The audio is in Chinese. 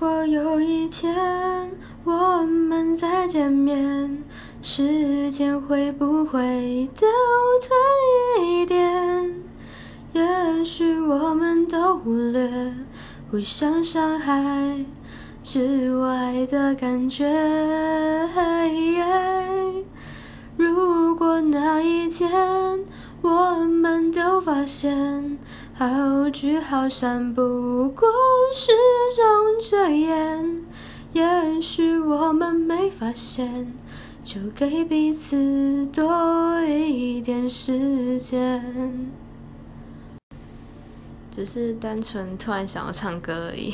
如果有一天我们再见面，时间会不会倒退一点？也许我们都忽略互相伤害之外的感觉。如果那一天我们发现。好聚好散不过是种遮掩，也许我们没发现，就给彼此多一点时间。只是单纯突然想要唱歌而已。